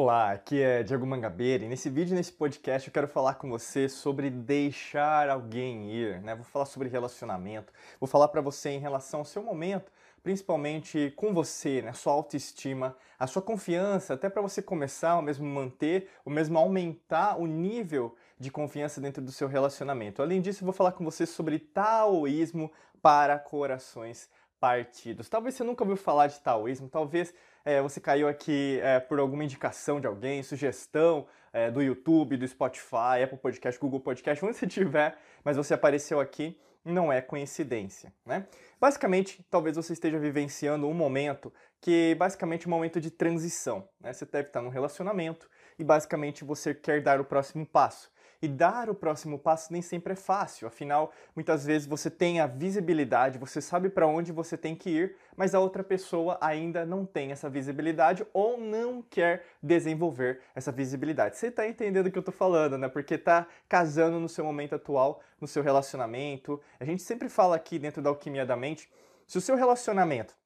Olá, aqui é Diego Mangabeira e nesse vídeo, nesse podcast, eu quero falar com você sobre deixar alguém ir, né? Vou falar sobre relacionamento, vou falar para você em relação ao seu momento, principalmente com você, né? Sua autoestima, a sua confiança, até para você começar, ou mesmo manter, ou mesmo aumentar o nível de confiança dentro do seu relacionamento. Além disso, eu vou falar com você sobre taoísmo para corações partidos. Talvez você nunca ouviu falar de taoísmo, talvez é, você caiu aqui é, por alguma indicação de alguém, sugestão é, do YouTube, do Spotify, Apple Podcast, Google Podcast, onde você estiver, mas você apareceu aqui, não é coincidência, né? Basicamente, talvez você esteja vivenciando um momento que basicamente é um momento de transição, né? Você deve estar num relacionamento e basicamente você quer dar o próximo passo. E dar o próximo passo nem sempre é fácil, afinal, muitas vezes você tem a visibilidade, você sabe para onde você tem que ir, mas a outra pessoa ainda não tem essa visibilidade ou não quer desenvolver essa visibilidade. Você está entendendo o que eu estou falando, né? Porque está casando no seu momento atual, no seu relacionamento. A gente sempre fala aqui dentro da alquimia da mente, se o seu relacionamento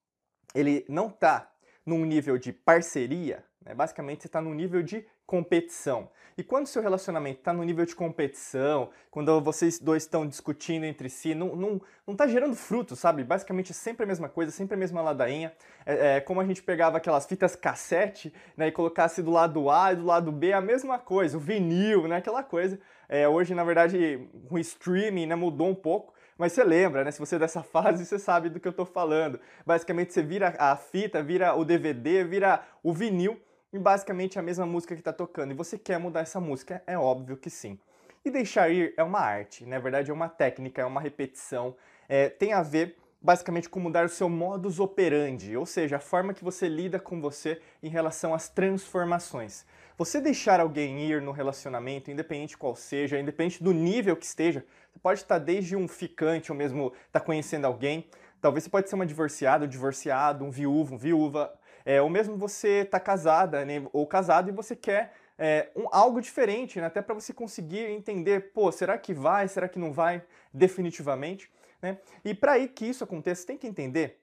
ele não está num nível de parceria, né? basicamente você está num nível de competição. E quando seu relacionamento está no nível de competição, quando vocês dois estão discutindo entre si, não, não, não tá gerando frutos, sabe? Basicamente é sempre a mesma coisa, sempre a mesma ladainha. É, é como a gente pegava aquelas fitas cassete né, e colocasse do lado A e do lado B a mesma coisa, o vinil, né, aquela coisa. É, hoje, na verdade, o streaming né, mudou um pouco, mas você lembra, né? Se você é dessa fase, você sabe do que eu estou falando. Basicamente, você vira a fita, vira o DVD, vira o vinil basicamente a mesma música que está tocando. E você quer mudar essa música? É óbvio que sim. E deixar ir é uma arte, na verdade é uma técnica, é uma repetição, é, tem a ver basicamente com mudar o seu modus operandi, ou seja, a forma que você lida com você em relação às transformações. Você deixar alguém ir no relacionamento, independente qual seja, independente do nível que esteja, você pode estar desde um ficante ou mesmo estar tá conhecendo alguém, talvez você pode ser uma divorciada, um divorciado, um viúvo, um viúva, é, ou mesmo você está casada né, ou casado e você quer é, um, algo diferente, né, até para você conseguir entender, pô, será que vai, será que não vai definitivamente? Né? E para que isso aconteça, tem que entender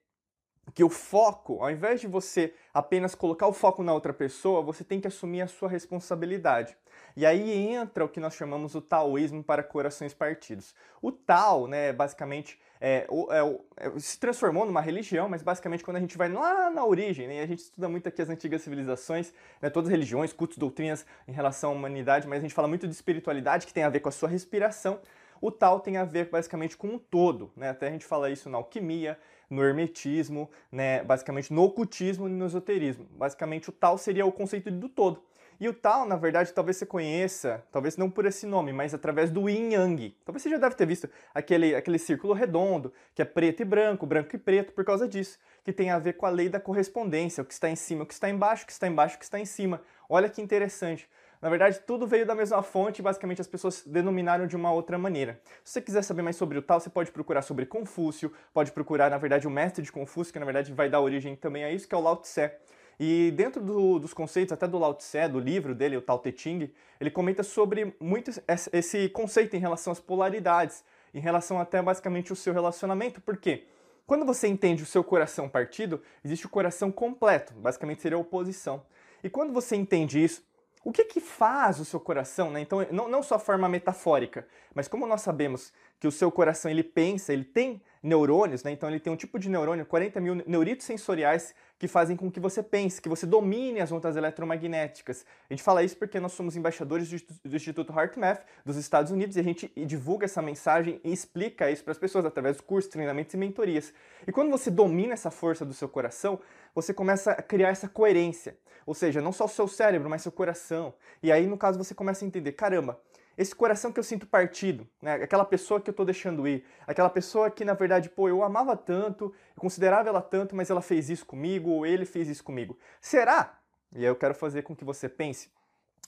que o foco, ao invés de você apenas colocar o foco na outra pessoa, você tem que assumir a sua responsabilidade. E aí entra o que nós chamamos o taoísmo para corações partidos. O Tao, né, basicamente, é, é, é, se transformou numa religião, mas basicamente quando a gente vai lá na origem, né, a gente estuda muito aqui as antigas civilizações, né, todas as religiões, cultos, doutrinas em relação à humanidade, mas a gente fala muito de espiritualidade que tem a ver com a sua respiração. O Tao tem a ver basicamente com um todo, né? Até a gente fala isso na alquimia, no hermetismo, né? basicamente no ocultismo e no esoterismo. Basicamente o Tao seria o conceito do todo. E o Tao, na verdade, talvez você conheça, talvez não por esse nome, mas através do Yin Yang. Talvez você já deve ter visto aquele, aquele círculo redondo, que é preto e branco, branco e preto, por causa disso, que tem a ver com a lei da correspondência, o que está em cima, o que está embaixo, o que está embaixo, o que está em cima. Olha que interessante. Na verdade, tudo veio da mesma fonte e basicamente as pessoas denominaram de uma outra maneira. Se você quiser saber mais sobre o Tao, você pode procurar sobre Confúcio, pode procurar, na verdade, o mestre de Confúcio, que na verdade vai dar origem também a isso, que é o Lao Tse. E dentro do, dos conceitos, até do Lao Tse, do livro dele, o Tao Te Ching, ele comenta sobre muito esse conceito em relação às polaridades, em relação até basicamente o seu relacionamento. Por quê? Quando você entende o seu coração partido, existe o coração completo, basicamente seria a oposição. E quando você entende isso, o que que faz o seu coração, né? Então, não, não só forma metafórica, mas como nós sabemos que o seu coração ele pensa, ele tem neurônios, né? Então ele tem um tipo de neurônio, 40 mil neuritos sensoriais que fazem com que você pense, que você domine as ondas eletromagnéticas. A gente fala isso porque nós somos embaixadores do Instituto HeartMath dos Estados Unidos e a gente divulga essa mensagem e explica isso para as pessoas através dos cursos, treinamentos e mentorias. E quando você domina essa força do seu coração, você começa a criar essa coerência. Ou seja, não só o seu cérebro, mas seu coração. E aí, no caso, você começa a entender: caramba, esse coração que eu sinto partido, né? aquela pessoa que eu estou deixando ir, aquela pessoa que na verdade, pô, eu amava tanto, eu considerava ela tanto, mas ela fez isso comigo, ou ele fez isso comigo. Será? E aí eu quero fazer com que você pense,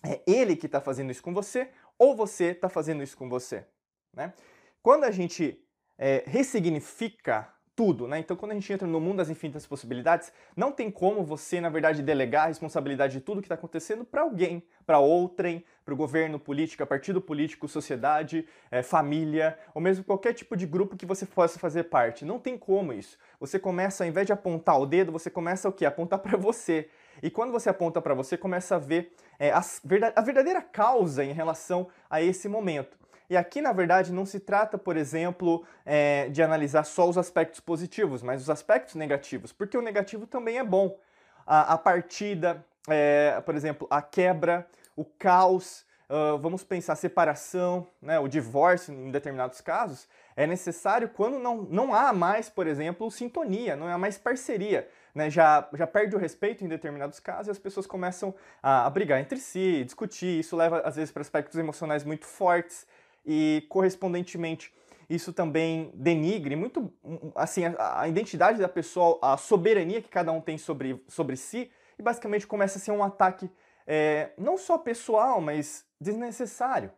é ele que está fazendo isso com você, ou você está fazendo isso com você? Né? Quando a gente é, ressignifica tudo, né? Então, quando a gente entra no mundo das infinitas possibilidades, não tem como você, na verdade, delegar a responsabilidade de tudo que está acontecendo para alguém, para outrem, para o governo, política, partido político, sociedade, é, família, ou mesmo qualquer tipo de grupo que você possa fazer parte. Não tem como isso. Você começa, ao invés de apontar o dedo, você começa o quê? Apontar para você. E quando você aponta para você, começa a ver é, a, a verdadeira causa em relação a esse momento. E aqui, na verdade, não se trata, por exemplo, é, de analisar só os aspectos positivos, mas os aspectos negativos, porque o negativo também é bom. A, a partida, é, por exemplo, a quebra, o caos, uh, vamos pensar separação, né, o divórcio em determinados casos, é necessário quando não, não há mais, por exemplo, sintonia, não há mais parceria. Né, já, já perde o respeito em determinados casos e as pessoas começam a, a brigar entre si, discutir. Isso leva, às vezes, para aspectos emocionais muito fortes e, correspondentemente, isso também denigre muito assim a, a, identidade da pessoa, a soberania que cada um tem sobre, sobre si, e basicamente começa a ser um ataque é, não só pessoal, mas desnecessário.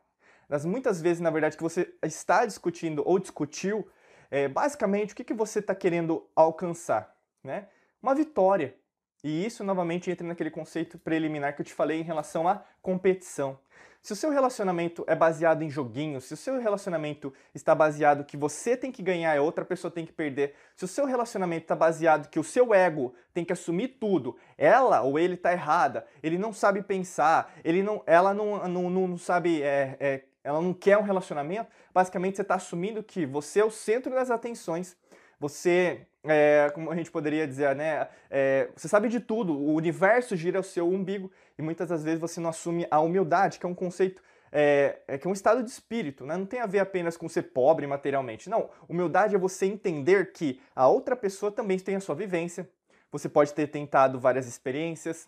Das muitas vezes, na verdade, que você está discutindo ou discutiu, é, basicamente o que, que você está querendo alcançar, né? Uma vitória. E isso novamente entra naquele conceito preliminar que eu te falei em relação à competição. Se o seu relacionamento é baseado em joguinhos, se o seu relacionamento está baseado que você tem que ganhar e outra pessoa tem que perder, se o seu relacionamento está baseado que o seu ego tem que assumir tudo, ela ou ele está errada, ele não sabe pensar, ele não, ela não, não, não sabe, é, é, ela não quer um relacionamento, basicamente você está assumindo que você é o centro das atenções, você é, como a gente poderia dizer, né? É, você sabe de tudo, o universo gira ao seu umbigo e muitas das vezes você não assume a humildade, que é um conceito, é, é, que é um estado de espírito, né? Não tem a ver apenas com ser pobre materialmente. Não, humildade é você entender que a outra pessoa também tem a sua vivência. Você pode ter tentado várias experiências,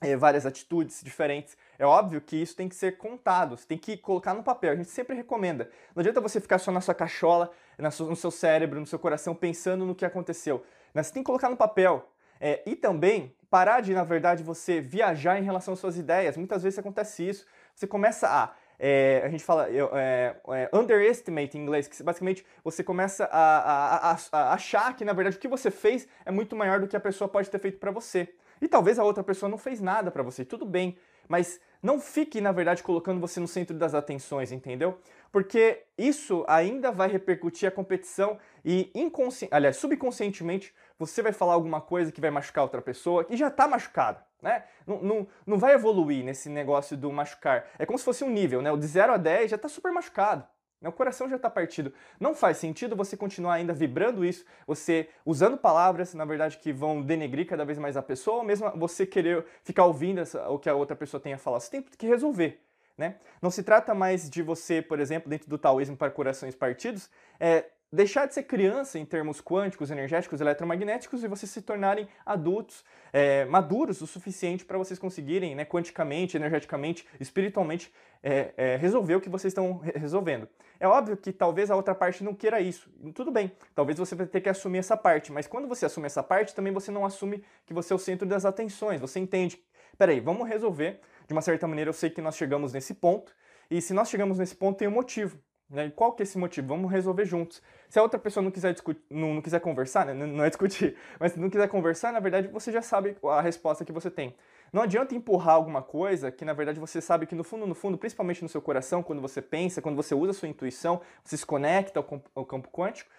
é, várias atitudes diferentes. É óbvio que isso tem que ser contado, você tem que colocar no papel. A gente sempre recomenda. Não adianta você ficar só na sua cachola, no seu cérebro, no seu coração, pensando no que aconteceu. Você tem que colocar no papel. É, e também parar de, na verdade, você viajar em relação às suas ideias. Muitas vezes acontece isso. Você começa a. É, a gente fala é, é, underestimate em inglês, que basicamente você começa a, a, a, a achar que, na verdade, o que você fez é muito maior do que a pessoa pode ter feito para você. E talvez a outra pessoa não fez nada para você, tudo bem, mas não fique, na verdade, colocando você no centro das atenções, entendeu? Porque isso ainda vai repercutir a competição e inconsci... aliás, subconscientemente você vai falar alguma coisa que vai machucar outra pessoa que já está machucada, né? Não, não, não vai evoluir nesse negócio do machucar. É como se fosse um nível, né? O de 0 a 10 já está super machucado. O coração já está partido. Não faz sentido você continuar ainda vibrando isso, você usando palavras, na verdade, que vão denegrir cada vez mais a pessoa, ou mesmo você querer ficar ouvindo essa, o que a outra pessoa tem a falar. Você tem que resolver. Né? Não se trata mais de você, por exemplo, dentro do taoísmo para corações partidos, é, deixar de ser criança em termos quânticos, energéticos, eletromagnéticos e vocês se tornarem adultos, é, maduros o suficiente para vocês conseguirem, né, quanticamente, energeticamente, espiritualmente, é, é, resolver o que vocês estão resolvendo. É óbvio que talvez a outra parte não queira isso. Tudo bem, talvez você vai ter que assumir essa parte, mas quando você assume essa parte, também você não assume que você é o centro das atenções. Você entende, peraí, vamos resolver. De uma certa maneira, eu sei que nós chegamos nesse ponto, e se nós chegamos nesse ponto, tem um motivo. Né? E qual que é esse motivo? Vamos resolver juntos. Se a outra pessoa não quiser, discutir, não, não quiser conversar, né? não é discutir, mas se não quiser conversar, na verdade você já sabe a resposta que você tem. Não adianta empurrar alguma coisa que na verdade você sabe que no fundo, no fundo, principalmente no seu coração, quando você pensa, quando você usa a sua intuição, você se conecta ao, ao campo quântico,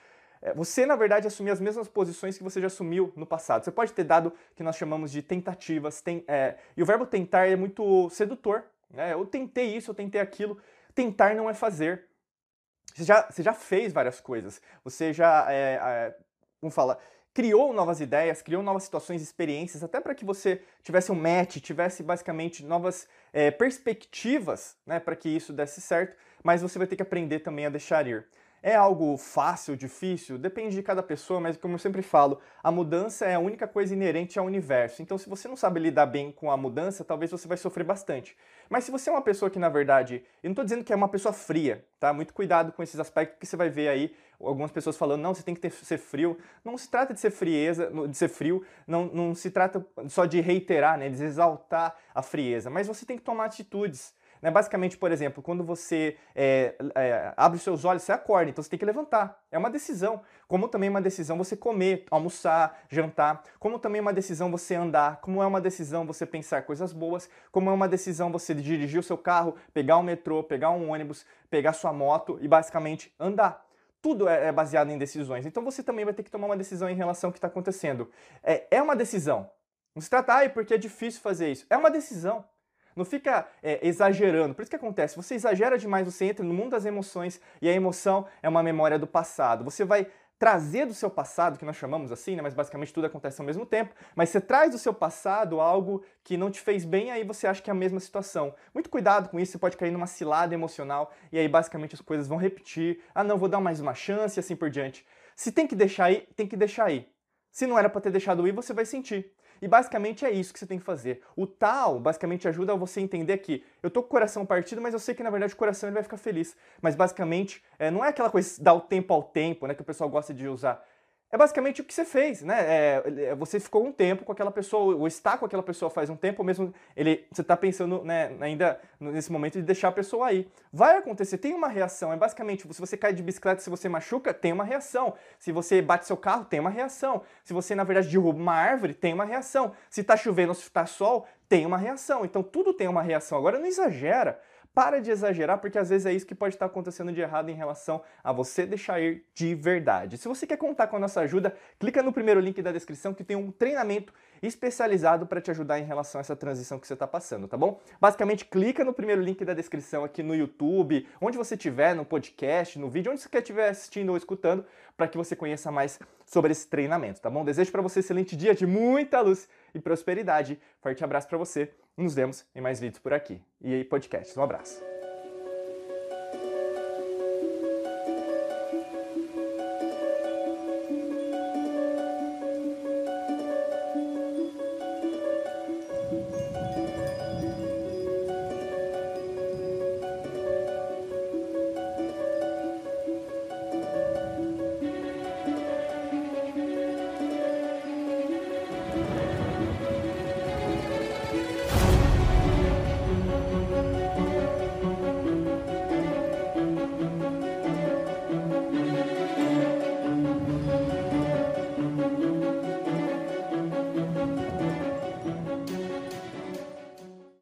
é, você, na verdade, assumir as mesmas posições que você já assumiu no passado. Você pode ter dado que nós chamamos de tentativas, tem, é, e o verbo tentar é muito sedutor. Né? Eu tentei isso, eu tentei aquilo. Tentar não é fazer. Você já, você já fez várias coisas. Você já, é, é, como fala, criou novas ideias, criou novas situações, experiências, até para que você tivesse um match, tivesse basicamente novas é, perspectivas né, para que isso desse certo, mas você vai ter que aprender também a deixar ir. É algo fácil, difícil? Depende de cada pessoa, mas como eu sempre falo, a mudança é a única coisa inerente ao universo. Então, se você não sabe lidar bem com a mudança, talvez você vai sofrer bastante. Mas se você é uma pessoa que, na verdade, eu não estou dizendo que é uma pessoa fria, tá? Muito cuidado com esses aspectos que você vai ver aí algumas pessoas falando, não, você tem que ter, ser frio. Não se trata de ser frieza, de ser frio, não, não se trata só de reiterar, né, de exaltar a frieza, mas você tem que tomar atitudes. Né? Basicamente, por exemplo, quando você é, é, abre os seus olhos, você acorda, então você tem que levantar. É uma decisão. Como também é uma decisão você comer, almoçar, jantar. Como também é uma decisão você andar. Como é uma decisão você pensar coisas boas. Como é uma decisão você dirigir o seu carro, pegar um metrô, pegar um ônibus, pegar sua moto e basicamente andar tudo é, é baseado em decisões. Então você também vai ter que tomar uma decisão em relação ao que está acontecendo. É, é uma decisão. Não se trata, ai, porque é difícil fazer isso. É uma decisão. Não fica é, exagerando. Por isso que acontece, você exagera demais, você entra no mundo das emoções e a emoção é uma memória do passado. Você vai trazer do seu passado, que nós chamamos assim, né, mas basicamente tudo acontece ao mesmo tempo, mas você traz do seu passado algo que não te fez bem, aí você acha que é a mesma situação. Muito cuidado com isso, você pode cair numa cilada emocional e aí basicamente as coisas vão repetir. Ah, não, vou dar mais uma chance e assim por diante. Se tem que deixar aí, tem que deixar aí. Se não era para ter deixado ir, você vai sentir. E basicamente é isso que você tem que fazer. O tal basicamente ajuda você a entender que eu tô com o coração partido, mas eu sei que na verdade o coração ele vai ficar feliz. Mas basicamente é, não é aquela coisa dar o tempo ao tempo, né, que o pessoal gosta de usar é basicamente o que você fez, né? É, é, você ficou um tempo com aquela pessoa, ou está com aquela pessoa faz um tempo, ou mesmo ele, você está pensando né, ainda nesse momento de deixar a pessoa aí. Vai acontecer, tem uma reação. É basicamente, se você cai de bicicleta, se você machuca, tem uma reação. Se você bate seu carro, tem uma reação. Se você, na verdade, derruba uma árvore, tem uma reação. Se está chovendo ou se está sol, tem uma reação. Então tudo tem uma reação. Agora não exagera. Para de exagerar, porque às vezes é isso que pode estar acontecendo de errado em relação a você deixar ir de verdade. Se você quer contar com a nossa ajuda, clica no primeiro link da descrição que tem um treinamento especializado para te ajudar em relação a essa transição que você está passando, tá bom? Basicamente, clica no primeiro link da descrição aqui no YouTube, onde você estiver, no podcast, no vídeo, onde você estiver assistindo ou escutando, para que você conheça mais sobre esse treinamento, tá bom? Desejo para você um excelente dia de muita luz e prosperidade. Forte abraço para você. Nos vemos em mais vídeos por aqui. E aí, podcast. Um abraço.